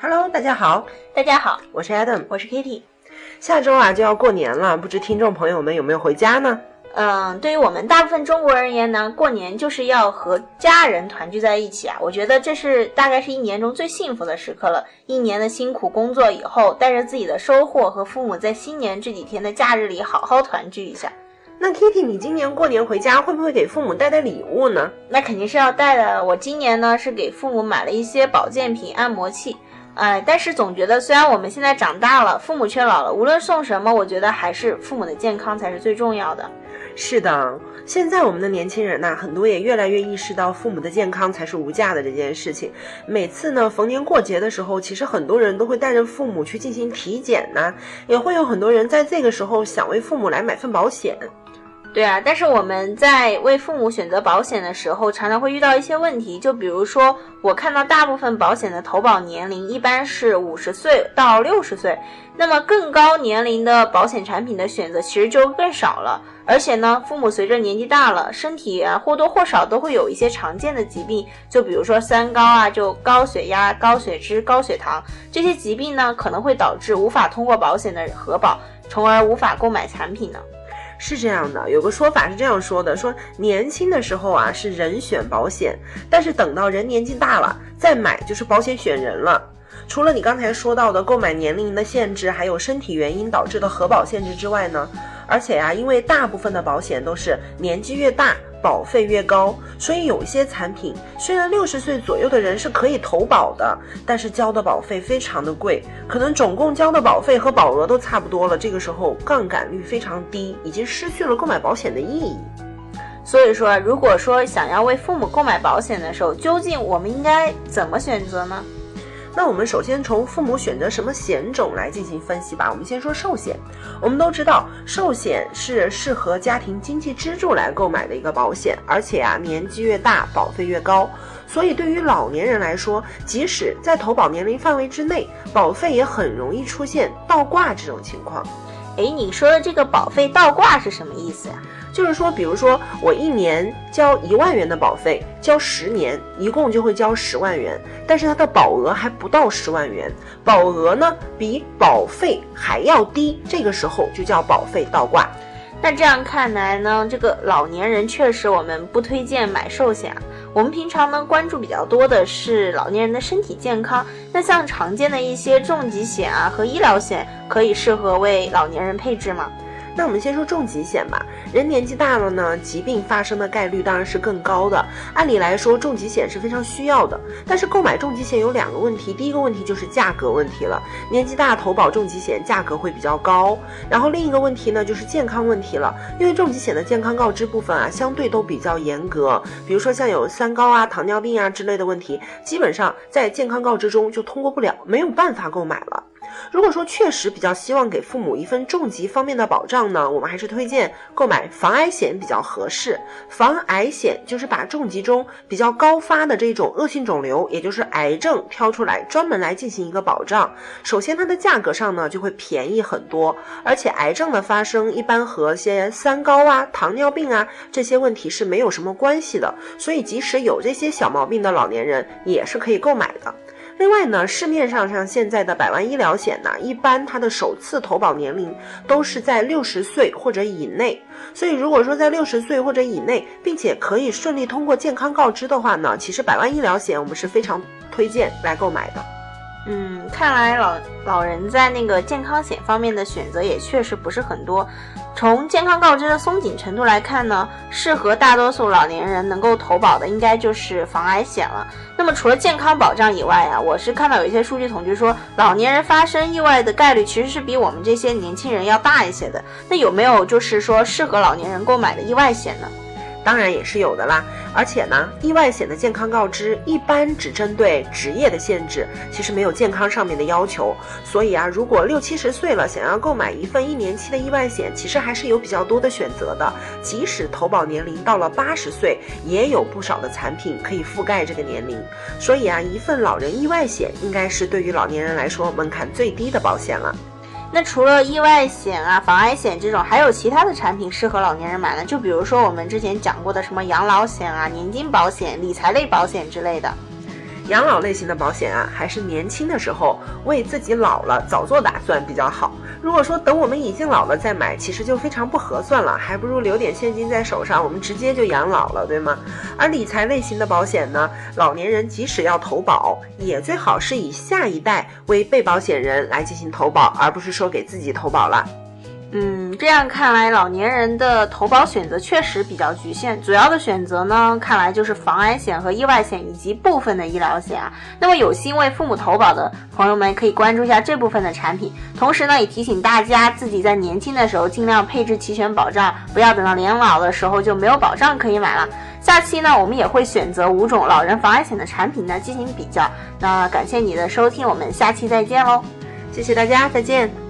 Hello，大家好，大家好，我是 Adam，我是 Kitty。下周啊就要过年了，不知听众朋友们有没有回家呢？嗯，对于我们大部分中国人而言呢，过年就是要和家人团聚在一起啊。我觉得这是大概是一年中最幸福的时刻了。一年的辛苦工作以后，带着自己的收获和父母在新年这几天的假日里好好团聚一下。那 Kitty，你今年过年回家会不会给父母带带礼物呢？那肯定是要带的。我今年呢是给父母买了一些保健品、按摩器。哎，但是总觉得虽然我们现在长大了，父母却老了。无论送什么，我觉得还是父母的健康才是最重要的。是的，现在我们的年轻人呐，很多也越来越意识到父母的健康才是无价的这件事情。每次呢，逢年过节的时候，其实很多人都会带着父母去进行体检呐，也会有很多人在这个时候想为父母来买份保险。对啊，但是我们在为父母选择保险的时候，常常会遇到一些问题。就比如说，我看到大部分保险的投保年龄一般是五十岁到六十岁，那么更高年龄的保险产品的选择其实就更少了。而且呢，父母随着年纪大了，身体啊或多或少都会有一些常见的疾病，就比如说三高啊，就高血压、高血脂、高血糖这些疾病呢，可能会导致无法通过保险的核保，从而无法购买产品呢。是这样的，有个说法是这样说的：说年轻的时候啊是人选保险，但是等到人年纪大了再买就是保险选人了。除了你刚才说到的购买年龄的限制，还有身体原因导致的核保限制之外呢，而且呀，因为大部分的保险都是年纪越大。保费越高，所以有一些产品虽然六十岁左右的人是可以投保的，但是交的保费非常的贵，可能总共交的保费和保额都差不多了。这个时候杠杆率非常低，已经失去了购买保险的意义。所以说，如果说想要为父母购买保险的时候，究竟我们应该怎么选择呢？那我们首先从父母选择什么险种来进行分析吧。我们先说寿险。我们都知道，寿险是适合家庭经济支柱来购买的一个保险，而且啊，年纪越大，保费越高。所以对于老年人来说，即使在投保年龄范围之内，保费也很容易出现倒挂这种情况。哎，你说的这个保费倒挂是什么意思呀？就是说，比如说我一年交一万元的保费，交十年，一共就会交十万元，但是它的保额还不到十万元，保额呢比保费还要低，这个时候就叫保费倒挂。那这样看来呢，这个老年人确实我们不推荐买寿险。我们平常呢关注比较多的是老年人的身体健康，那像常见的一些重疾险啊和医疗险，可以适合为老年人配置吗？那我们先说重疾险吧。人年纪大了呢，疾病发生的概率当然是更高的。按理来说，重疾险是非常需要的。但是购买重疾险有两个问题，第一个问题就是价格问题了。年纪大投保重疾险价格会比较高。然后另一个问题呢就是健康问题了，因为重疾险的健康告知部分啊相对都比较严格。比如说像有三高啊、糖尿病啊之类的问题，基本上在健康告知中就通过不了，没有办法购买了。如果说确实比较希望给父母一份重疾方面的保障呢，我们还是推荐购买防癌险比较合适。防癌险就是把重疾中比较高发的这种恶性肿瘤，也就是癌症挑出来，专门来进行一个保障。首先它的价格上呢就会便宜很多，而且癌症的发生一般和些三高啊、糖尿病啊这些问题是没有什么关系的，所以即使有这些小毛病的老年人也是可以购买的。另外呢，市面上像现在的百万医疗险呢，一般它的首次投保年龄都是在六十岁或者以内。所以如果说在六十岁或者以内，并且可以顺利通过健康告知的话呢，其实百万医疗险我们是非常推荐来购买的。嗯，看来老老人在那个健康险方面的选择也确实不是很多。从健康告知的松紧程度来看呢，适合大多数老年人能够投保的，应该就是防癌险了。那么除了健康保障以外啊，我是看到有一些数据统计说，老年人发生意外的概率其实是比我们这些年轻人要大一些的。那有没有就是说适合老年人购买的意外险呢？当然也是有的啦，而且呢，意外险的健康告知一般只针对职业的限制，其实没有健康上面的要求。所以啊，如果六七十岁了，想要购买一份一年期的意外险，其实还是有比较多的选择的。即使投保年龄到了八十岁，也有不少的产品可以覆盖这个年龄。所以啊，一份老人意外险应该是对于老年人来说门槛最低的保险了。那除了意外险啊、防癌险这种，还有其他的产品适合老年人买呢？就比如说我们之前讲过的什么养老险啊、年金保险、理财类保险之类的。养老类型的保险啊，还是年轻的时候为自己老了早做打算比较好。如果说等我们已经老了再买，其实就非常不合算了，还不如留点现金在手上，我们直接就养老了，对吗？而理财类型的保险呢，老年人即使要投保，也最好是以下一代为被保险人来进行投保，而不是说给自己投保了。嗯，这样看来，老年人的投保选择确实比较局限。主要的选择呢，看来就是防癌险和意外险以及部分的医疗险啊。那么有心为父母投保的朋友们，可以关注一下这部分的产品。同时呢，也提醒大家自己在年轻的时候尽量配置齐全保障，不要等到年老的时候就没有保障可以买了。下期呢，我们也会选择五种老人防癌险的产品呢进行比较。那感谢你的收听，我们下期再见喽！谢谢大家，再见。